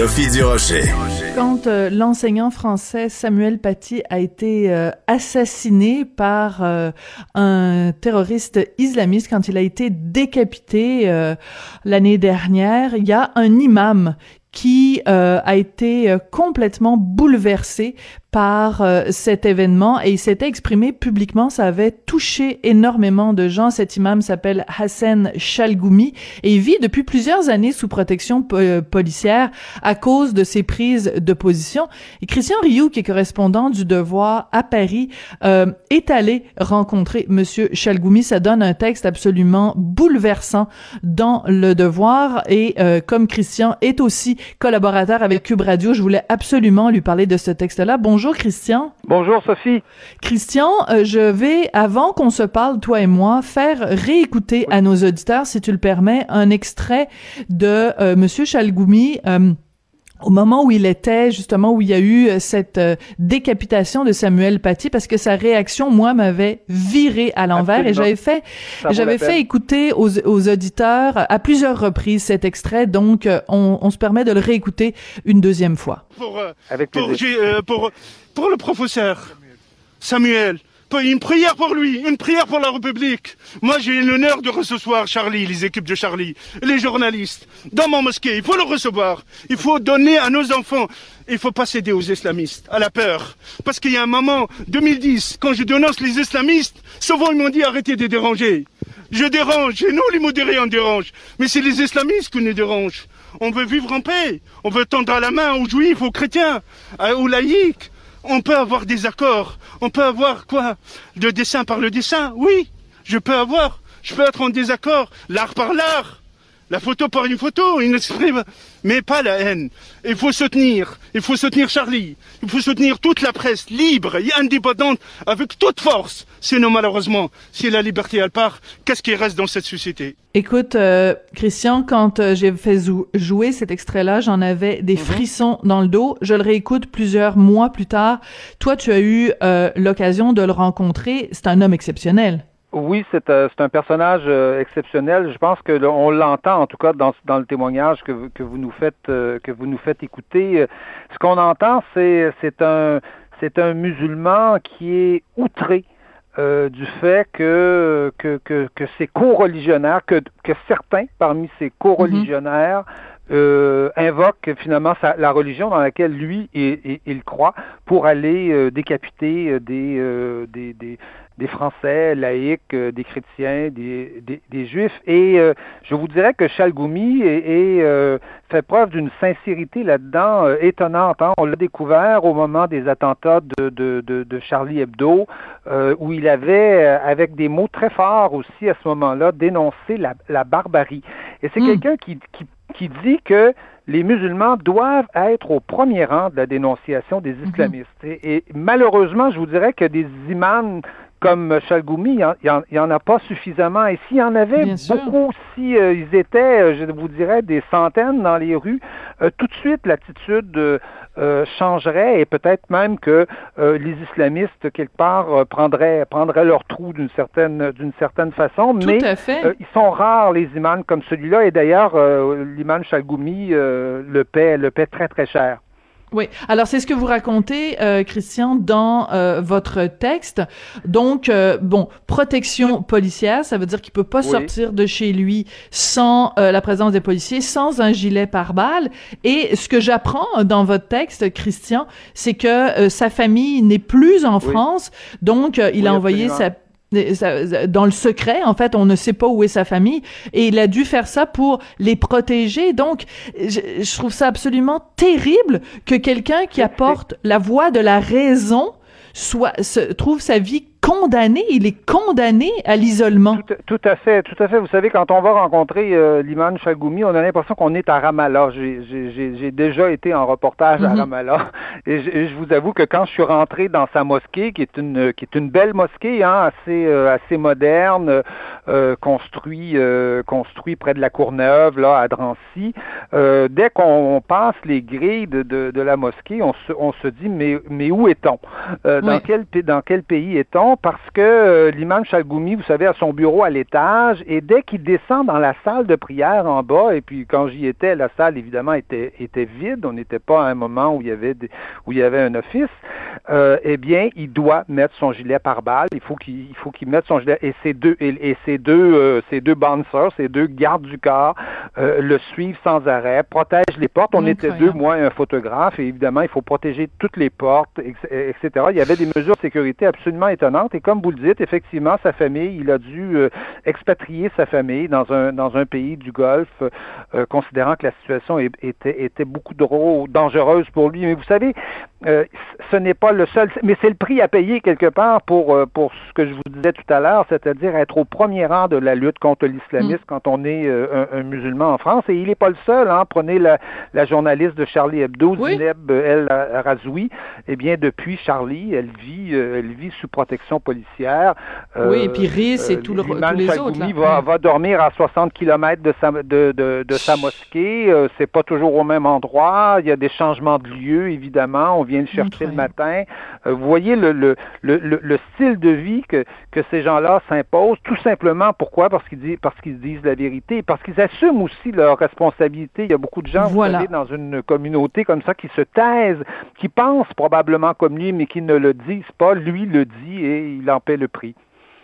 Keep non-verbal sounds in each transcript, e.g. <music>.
Sophie Durocher. Quand euh, l'enseignant français Samuel Paty a été euh, assassiné par euh, un terroriste islamiste, quand il a été décapité l'année dernière, il y a un imam qui a été complètement bouleversé par euh, cet événement et il s'était exprimé publiquement. Ça avait touché énormément de gens. Cet imam s'appelle Hassan Chalgoumi et il vit depuis plusieurs années sous protection euh, policière à cause de ses prises de position. Et Christian Rioux, qui est correspondant du Devoir à Paris, euh, est allé rencontrer Monsieur Chalgoumi. Ça donne un texte absolument bouleversant dans le Devoir et comme Christian est aussi collaborateur avec Cube Radio, je voulais absolument lui parler de ce texte-là. Bonjour Christian. Bonjour Sophie. Christian, euh, je vais, avant qu'on se parle, toi et moi, faire réécouter à nos auditeurs, si tu le permets, un extrait de euh, Monsieur Chalgoumi. Euh, au moment où il était, justement, où il y a eu euh, cette euh, décapitation de Samuel Paty, parce que sa réaction, moi, m'avait viré à l'envers et j'avais fait, j'avais fait écouter aux, aux, auditeurs à plusieurs reprises cet extrait, donc euh, on, on, se permet de le réécouter une deuxième fois. Pour, Avec pour, pour, pour le professeur Samuel, une prière pour lui, une prière pour la République. Moi, j'ai l'honneur de recevoir Charlie, les équipes de Charlie, les journalistes, dans mon mosquée. Il faut le recevoir. Il faut donner à nos enfants. Il faut pas céder aux islamistes, à la peur. Parce qu'il y a un moment, 2010, quand je dénonce les islamistes, souvent ils m'ont dit arrêtez de déranger. Je dérange, et nous les modérés on dérange. Mais c'est les islamistes qui nous dérangent. On veut vivre en paix. On veut tendre la main aux juifs, aux chrétiens, aux laïcs. On peut avoir des accords. On peut avoir quoi? Le dessin par le dessin? Oui, je peux avoir. Je peux être en désaccord. L'art par l'art. La photo par une photo, une exprime, mais pas la haine. Il faut soutenir, il faut soutenir Charlie, il faut soutenir toute la presse libre et indépendante avec toute force. Sinon, malheureusement, si la liberté elle part, qu'est-ce qui reste dans cette société? Écoute, euh, Christian, quand euh, j'ai fait jouer cet extrait-là, j'en avais des mhm. frissons dans le dos. Je le réécoute plusieurs mois plus tard. Toi, tu as eu euh, l'occasion de le rencontrer. C'est un homme exceptionnel. Oui, c'est euh, un personnage euh, exceptionnel. Je pense que on l'entend en tout cas dans, dans le témoignage que, que vous nous faites euh, que vous nous faites écouter. Ce qu'on entend, c'est c'est un c'est un musulman qui est outré du fait que que, que, que ses co-religionnaires, que, que certains parmi ses co-religionnaires euh, invoque finalement la religion dans laquelle lui il, croit pour aller euh, décapiter euh, des, des, des, des, Français laïcs, des chrétiens, des, des, juifs. Et je vous dirais que Chalgoumi est, fait preuve d'une sincérité là-dedans étonnante. Hein. On l'a découvert au moment des attentats de, de, de, de Charlie Hebdo, où il avait, avec des mots très forts aussi à ce moment-là, dénoncé la, la barbarie. Et c'est hmm. quelqu'un qui, qui qui dit que les musulmans doivent être au premier rang de la dénonciation des mhm. islamistes. et, malheureusement, je vous dirais que des imams comme Chalgoumi, il n'y en, a pas suffisamment. Et s'il y en avait beaucoup, si euh, ils étaient, euh, je vous dirais, des centaines dans les rues, euh, tout de suite l'attitude changerait et peut-être même que les islamistes quelque part prendraient prendraient leur trou d'une certaine d'une certaine façon. Tout mais à fait. ils sont rares les imams comme celui-là et d'ailleurs l'imam Chalgoumi le paie le paie très très cher. Oui. Alors c'est ce que vous racontez, euh, Christian, dans euh, votre texte. Donc euh, bon, protection policière, ça veut dire qu'il peut pas sortir de chez lui sans la présence des policiers, sans un gilet pare-balles. Et ce que j'apprends dans votre texte, Christian, c'est que sa famille n'est plus en France, donc il a envoyé sa dans le secret, en fait, on ne sait pas où est sa famille, et il a dû faire ça pour les protéger. Donc, je, trouve ça absolument terrible que quelqu'un qui apporte la voix de la raison soit se, trouve sa vie condamné, il est condamné à l'isolement. Tout, à fait, tout à fait. Vous savez, quand on va rencontrer euh, Chagoumi, on a l'impression qu'on est à Ramallah. J'ai déjà été en reportage à mhm. Ramallah <laughs> Et je, vous avoue que quand je suis rentré dans sa mosquée, qui est une qui est une belle mosquée, hein, assez assez moderne, construit construit près de la Courneuve, là à Drancy, dès qu'on passe les grilles de, de, de, la mosquée, on se on se dit mais mais où est-on? Dans quel dans quel pays est-on? Parce que l'imam Chalgoumi, vous savez, a son bureau à l'étage, et dès qu'il descend dans la salle de prière en bas, et puis quand j'y étais, la salle évidemment était, était vide, on n'était pas à un moment où il y avait, où il y avait un office, euh, eh bien, il doit mettre son gilet par balle, il faut qu'il faut qu'il mette son gilet, et ces deux, et, ces deux, euh, ces deux bouncers, ces deux gardes du corps, euh, le suivent sans arrêt, protègent les portes. On était deux, moi et un photographe, et évidemment, il faut protéger toutes les portes, etc. Il y avait des mesures de sécurité absolument étonnantes, et comme vous le dites, effectivement, sa famille, il a dû expatrier sa famille dans un, dans un pays du Golfe, euh, considérant que la situation était, était beaucoup trop dangereuse pour lui. Mais vous savez, euh, ce n'est pas le seul, mais c'est le prix à payer quelque part pour, euh, pour ce que je vous disais tout à l'heure, c'est-à-dire être au premier rang de la lutte contre l'islamisme mm. quand on est un, musulman en France. Et il n'est pas le seul. Hein. Prenez la, la journaliste de Charlie Hebdo, Zineb El Razoui. Eh bien, depuis Charlie, elle vit, elle vit sous protection policière. oui, et puis Riz et tout le, tous les autres. Là. Va, va dormir à 60 km de sa, de, de, de sa mosquée. Euh, c'est pas toujours au même endroit. Il y a des changements de lieu, évidemment. On vient le chercher le matin. Euh, vous voyez le, le, le, le, style de vie que, que ces gens-là s'imposent, tout simplement pourquoi? Parce qu'ils disent, parce qu'ils disent la vérité, parce qu'ils assument aussi leur responsabilité. Il y a beaucoup de gens, vous savez, dans une communauté comme ça qui se taisent, qui pensent probablement comme lui, mais qui ne le disent pas. Lui le dit et il en paie le prix.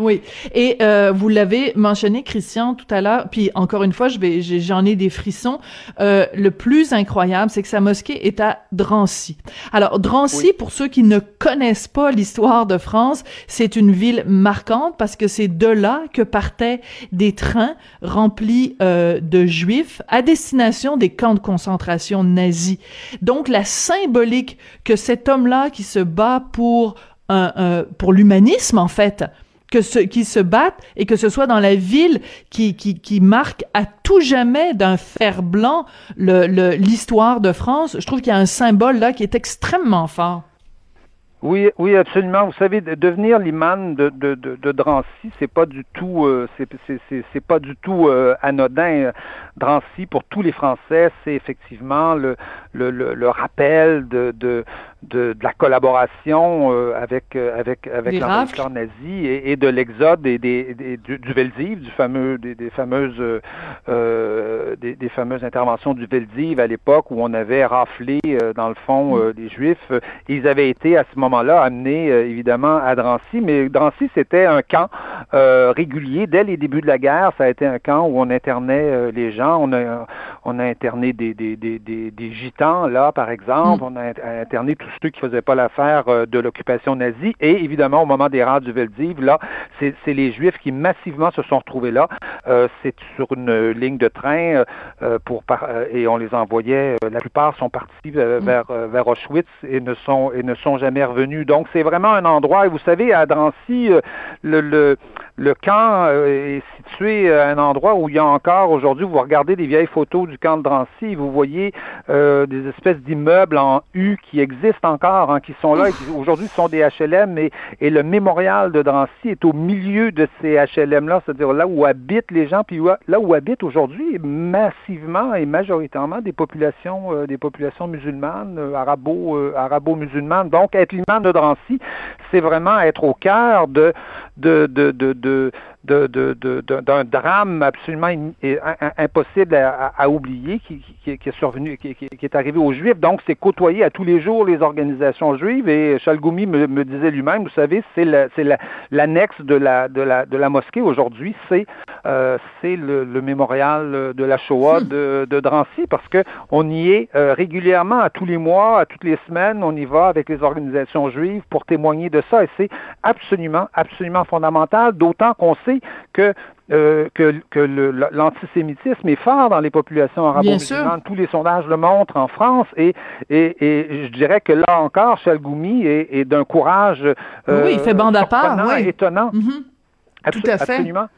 Oui, et euh, vous l'avez mentionné, Christian, tout à l'heure. Puis encore une fois, je vais, j'en ai des frissons. Euh, le plus incroyable, c'est que sa mosquée est à Drancy. Alors Drancy, pour ceux qui ne connaissent pas l'histoire de France, c'est une ville marquante parce que c'est de là que partaient des trains remplis euh, de juifs à destination des camps de concentration nazis. Donc la symbolique que cet homme-là qui se bat pour un, pour l'humanisme en fait que ce, qui se battent et que ce soit dans la ville qui, qui, marque à tout jamais d'un fer blanc l'histoire de France. Je trouve qu'il y a un symbole là qui est extrêmement fort. Oui, oui, absolument. Vous savez, devenir l'imam de, de, de, de, Drancy, c'est pas du tout, euh, c'est pas du tout euh, anodin. Drancy, pour tous les Français, c'est effectivement le, le, le, le rappel de, de, de, la collaboration euh, avec euh, avec avec l'envahisseur nazi et, et de l'exode des, des, du, du Veldiv, du fameux des, des fameuses euh, des, des, fameuses interventions du Veldiv à l'époque où on avait raflé dans le fond mm. des Juifs. Ils avaient été à ce moment-là amenés évidemment à Drancy, mais Drancy c'était un camp régulier dès les débuts de la guerre. Ça a été un camp où on internait les gens. On a on a interné des des, des, des, gitans là par exemple. Mm. On a interné tous ceux qui faisaient pas l'affaire euh, de l'occupation nazie. Et évidemment, au moment des rats du Veldiv, là, c'est les Juifs qui massivement se sont retrouvés là. Euh, c'est sur une ligne de train euh, pour et on les envoyait. la plupart sont partis mm. vers vers Auschwitz et ne sont et ne sont jamais revenus. Donc c'est vraiment un endroit. Et vous savez, à Drancy, le, le le camp est situé à un endroit où il y a encore aujourd'hui, vous regardez des vieilles photos du camp de Drancy, vous voyez des espèces d'immeubles en U qui existent encore, hein, qui sont là, aujourd'hui sont des HLM, et, le mémorial de Drancy est au milieu de ces HLM-là, c'est-à-dire là où habitent les gens, puis là où habitent aujourd'hui massivement et majoritairement des populations, euh, des populations musulmanes, euh, arabo, euh, arabo-musulmanes. Donc, être l'imam de Drancy, c'est vraiment être au cœur de, de, de, de, de d'un de, de, d'un drame absolument impossible à, oublier qui, qui, qui, est survenu, qui, qui, est arrivé aux Juifs. Donc, c'est côtoyer à tous les jours les organisations juives. Et Chalgoumi me, me disait lui-même, vous savez, c'est l'annexe la, de, la, de, la, de la mosquée aujourd'hui, c'est euh, c'est le, le, mémorial de la Shoah hmm. de, de Drancy, parce que on y est euh, régulièrement, à tous les mois, à toutes les semaines, on y va avec les organisations juives pour témoigner de ça. Et c'est absolument, absolument fondamental, d'autant qu'on sait que euh, que, que l'antisémitisme est fort dans les populations arabo-musulmanes. Tous les sondages le montrent en France et, et, et je dirais que là encore, Chalgoumi est, est d'un courage euh, oui, il fait bande à part, oui. étonnant. Mm-hmm. Tout à fait. Absolument.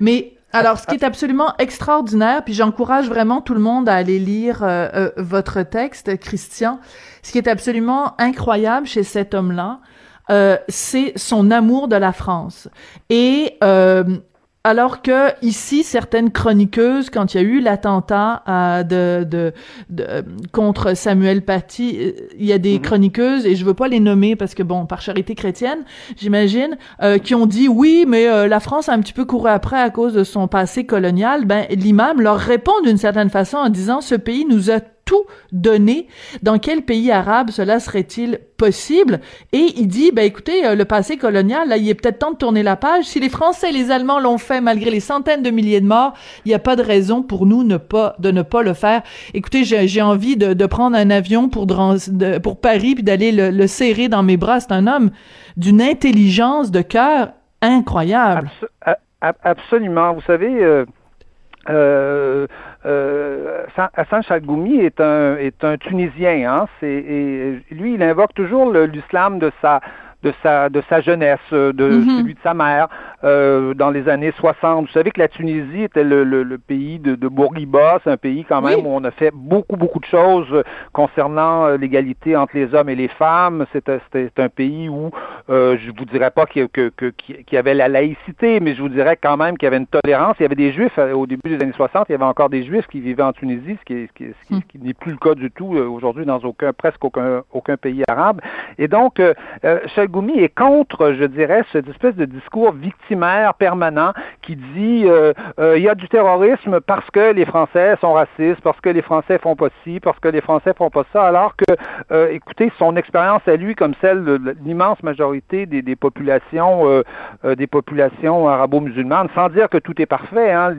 Mais Alors, ce qui est absolument extraordinaire, puis j'encourage vraiment tout le monde à aller lire euh, euh, votre texte, Christian, ce qui est absolument incroyable chez cet homme-là, euh, c'est son amour de la France. Et alors que ici, certaines chroniqueuses, quand il y a eu l'attentat euh, de, de, de, contre Samuel Paty, euh, il y a des mhm. chroniqueuses et je veux pas les nommer parce que bon, par charité chrétienne, j'imagine, euh, qui ont dit oui, mais la France a un petit peu couru après à cause de son passé colonial. Ben l'imam leur répond d'une certaine façon en disant ce pays nous a tout donné. Dans quel pays arabe cela serait-il possible? Et il dit, ben écoutez, euh, le passé colonial, là, il est peut-être temps de tourner la page. Si les Français et les Allemands l'ont fait malgré les centaines de milliers de morts, il n'y a pas de raison pour nous de ne pas le faire. Écoutez, j'ai envie de, prendre un avion pour, pour Paris puis d'aller le, le, serrer dans mes bras. C'est un homme d'une intelligence de cœur incroyable. absolument. Vous savez, euh, euh, euh, Hassan Chalgoumi est un est un Tunisien. Hein, et lui, il invoque toujours l'islam de sa de sa de sa jeunesse, euh, de mm-hmm. celui de sa mère euh, dans les années 60. Vous savez que la Tunisie était le, le, le pays de, de Bourguiba, c'est un pays quand même où on a fait beaucoup beaucoup de choses concernant euh, l'égalité entre les hommes et les femmes. C'était un pays où euh, je vous dirais pas qu'il que, que, y avait la laïcité, mais je vous dirais quand même qu'il y avait une tolérance. Il y avait des juifs au début des années 60, il y avait encore des juifs qui vivaient en Tunisie, ce qui, qui, mm. qui n'est plus le cas du tout aujourd'hui dans aucun presque aucun aucun pays arabe. Et donc euh, Goumi est contre, je dirais, cette espèce de discours victimaire permanent qui dit euh, euh, il y a du terrorisme parce que les Français sont racistes, parce que les Français font pas ci, parce que les Français font pas ça, alors que, euh, écoutez, son expérience à lui, comme celle de l'immense majorité des, populations, des populations arabo-musulmanes, sans dire que tout est parfait, hein,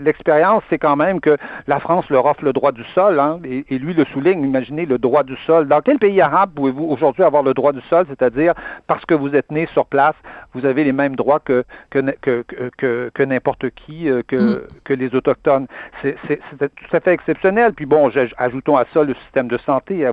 l'expérience, c'est quand même que la France leur offre le droit du sol, hein, et, et lui le souligne. Imaginez le droit du sol. Dans quel pays arabe pouvez-vous aujourd'hui avoir le droit du sol, c'est-à-dire parce que vous êtes né sur place, vous avez les mêmes droits que, que, que, que, que n'importe qui, euh, que, mm. que les Autochtones. C'est tout à fait exceptionnel. Puis bon, ajoutons à ça le système de santé,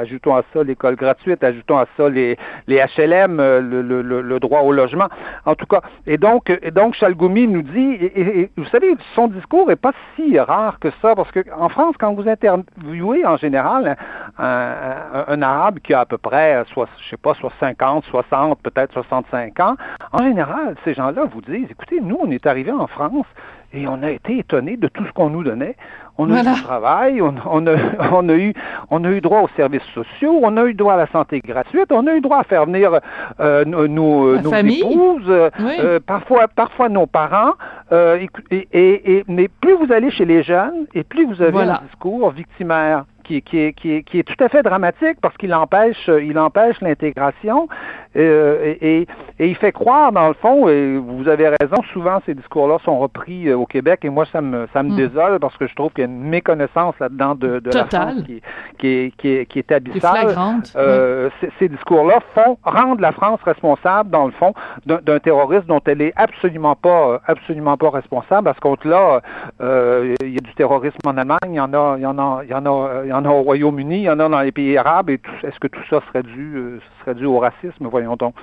ajoutons à ça l'école gratuite, ajoutons à ça les, les HLM, euh, le, le, le, droit au logement. En tout cas, et donc, et donc Chalgoumi nous dit, et, vous savez, son discours est pas si rare que ça, parce que en France, quand vous interviewez en général un, un, arabe qui a à peu près, soit, je sais pas, soit 50, 60, peut-être 65 ans, en général, ces gens-là vous disent, écoutez, nous, on est arrivés en France et on a été étonnés de tout ce qu'on nous donnait. On a eu du travail, on, on, a, <laughs> on, a, eu, on a eu droit aux services sociaux, on a eu droit à la santé gratuite, on a eu droit à faire venir euh, nos, nos, épouses, euh, parfois, parfois nos parents. Euh, et, et, mais plus vous allez chez les jeunes, et plus vous avez un discours victimaire qui, est tout à fait dramatique parce qu'il empêche, il empêche l'intégration euh, et, et, il fait croire, dans le fond, et vous avez raison, souvent ces discours-là sont repris euh, au Québec et moi, ça me, ça me hmm. désole parce que je trouve qu'il y a une méconnaissance là-dedans de, de la France qui, qui, est, qui, est, qui est abyssale. Euh, Ces discours-là font rendre la France responsable, dans le fond, d'un terrorisme dont elle est absolument pas, absolument pas responsable. À ce compte-là, euh, il y a du terrorisme en Allemagne, il y en a, il y en a, il y en a, il y en a au Royaume-Uni, il y en a dans les pays arabes. Et est-ce que tout ça serait dû, euh, serait dû au racisme? voyons donc.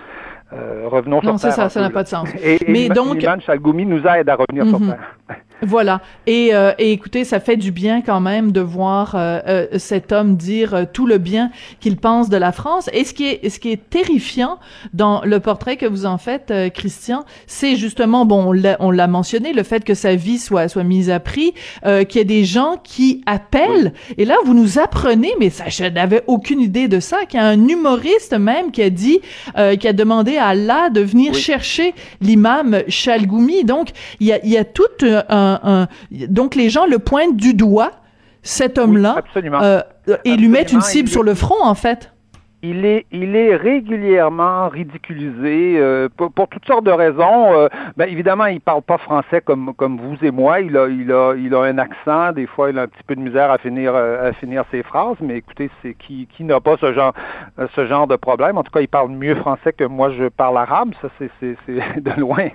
Euh, revenons non, sur Terre. Non, ça, ça n'a pas de sens. Et, Mais donc, Chalgoumi nous aide à revenir sur mhm. Terre. Voilà. Et, euh, et, écoutez, ça fait du bien quand même de voir euh, euh cet homme dire euh, tout le bien qu'il pense de la France. Et ce qui est, ce qui est terrifiant dans le portrait que vous en faites, euh, Christian, c'est justement, bon, on l'a mentionné, le fait que sa vie soit soit mise à prix, qu'il y ait des gens qui appellent. Et là, vous nous apprenez, mais ça, je n'avais aucune idée de ça, qu'il y a un humoriste même qui a dit, qui a demandé à Allah de venir chercher l'imam Chalgoumi. Donc, il y a, il y a tout un donc les gens le pointent du doigt, cet homme-là, euh, et lui mettent une cible sur le front, en fait il est, il est régulièrement ridiculisé euh, pour, toutes sortes de raisons. Euh, ben, évidemment, il parle pas français comme comme vous et moi. Il a, il a, il a un accent. Des fois, il a un petit peu de misère à finir euh, à finir ses phrases. Mais écoutez, c'est qui qui n'a pas ce genre ce genre de problème. En tout cas, il parle mieux français que moi. Je parle arabe. Ça, c'est c'est, <laughs> de loin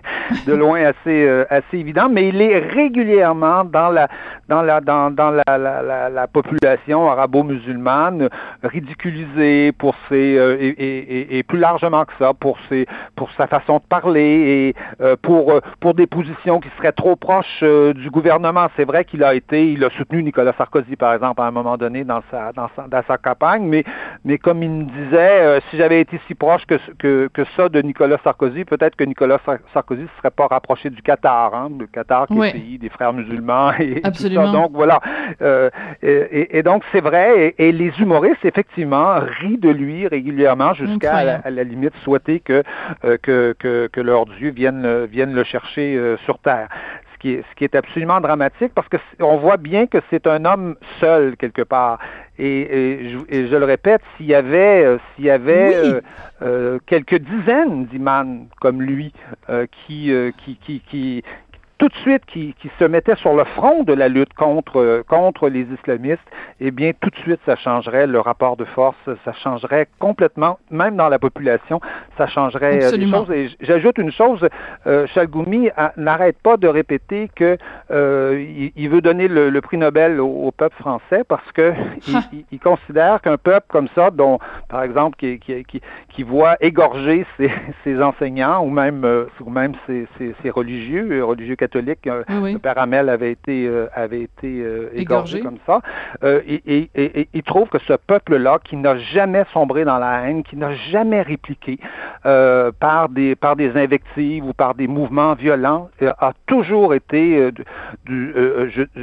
de loin assez assez évident. Mais il est régulièrement dans la dans la dans dans la la, la, la population arabo-musulmane ridiculisé pour ses et, et, et, plus largement que ça pour ses pour sa façon de parler et pour pour des positions qui seraient trop proches du gouvernement. C'est vrai qu'il a été, il a soutenu Nicolas Sarkozy par exemple à un moment donné dans sa dans sa, dans sa campagne, mais mais comme il me disait, si j'avais été si proche que, que que ça de Nicolas Sarkozy, peut-être que Nicolas Sarkozy ne serait pas rapproché du Qatar, hein, le Qatar qui est le pays des frères musulmans et, Absolument. tout ça. Donc voilà. Euh, et, et, donc c'est vrai. Et, les humoristes effectivement rient de lui régulièrement jusqu'à à, la limite souhaiter que, euh, que, que, que leur Dieu vienne vienne le chercher euh, sur terre. Ce qui, est, ce qui est absolument dramatique parce que on voit bien que c'est un homme seul quelque part. Et, je, je, le répète, s'il y avait, euh, s'il y avait euh, euh, quelques dizaines d'imams comme lui qui, qui, qui, qui, tout de suite qui, qui, se mettait sur le front de la lutte contre, contre les islamistes, eh bien, tout de suite, ça changerait le rapport de force, ça changerait complètement, même dans la population, ça changerait euh, les choses. Et j'ajoute une chose, euh, Chalgoumi n'arrête pas de répéter que euh, il, veut donner le, prix Nobel au, peuple français parce que <laughs> il, il, considère qu'un peuple comme ça, dont, par exemple, qui, qui, qui, qui voit égorger ses, <laughs> ses, enseignants ou même, euh, ou même ses, ses, ses religieux, religieux catholique. Euh, le père Hamel avait été, euh, avait été euh, égorgé. comme ça. et, il trouve que ce peuple-là, qui n'a jamais sombré dans la haine, qui n'a jamais répliqué par, des, par des invectives ou par des mouvements violents, a toujours été, du,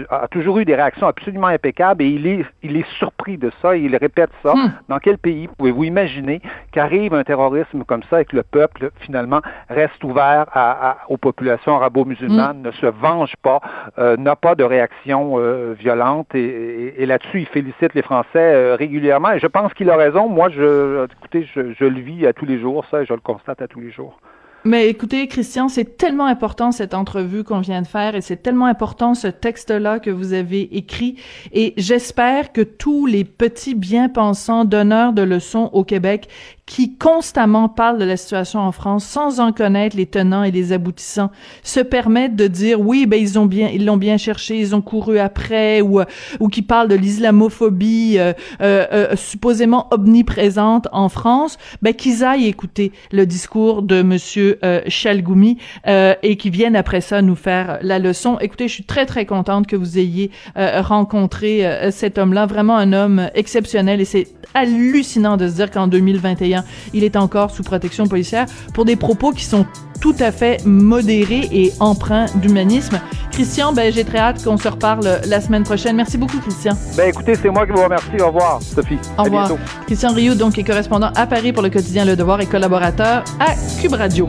a toujours eu des réactions absolument impeccables et il est, il est surpris de ça et il répète ça. Hmm. Dans quel pays pouvez-vous imaginer qu'arrive un terrorisme comme ça et que le peuple, finalement, reste ouvert à, aux populations arabo-musulmanes ne se venge pas, euh, n'a pas de réaction euh, violente et, là-dessus, il félicite les Français euh, régulièrement et je pense qu'il a raison. Moi, je, écoutez, je, je, le vis à tous les jours, ça, et je le constate à tous les jours. Mais écoutez, Christian, c'est tellement important cette entrevue qu'on vient de faire et c'est tellement important ce texte-là que vous avez écrit. Et j'espère que tous les petits bien-pensants donneurs de leçons au Québec qui constamment parlent de la situation en France sans en connaître les tenants et les aboutissants, se permettent de dire oui, ben ils ont bien, ils l'ont bien cherché, ils ont couru après, ou ou qui parlent de l'islamophobie euh, euh, euh supposément omniprésente en France, ben qu'ils aillent écouter le discours de Monsieur euh, Chalgoumi euh, et qui viennent après ça nous faire la leçon. Écoutez, je suis très très contente que vous ayez rencontré cet homme-là, vraiment un homme exceptionnel et c'est hallucinant de se dire qu'en 2021 il est encore sous protection policière pour des propos qui sont tout à fait modérés et empreints d'humanisme. Christian, ben, j'ai très hâte qu'on se reparle la semaine prochaine. Merci beaucoup, Christian. Ben, écoutez, c'est moi qui vous remercie. Au revoir, Sophie. Au revoir. Christian Rioux, donc, est correspondant à Paris pour le quotidien Le Devoir et collaborateur à Cube Radio.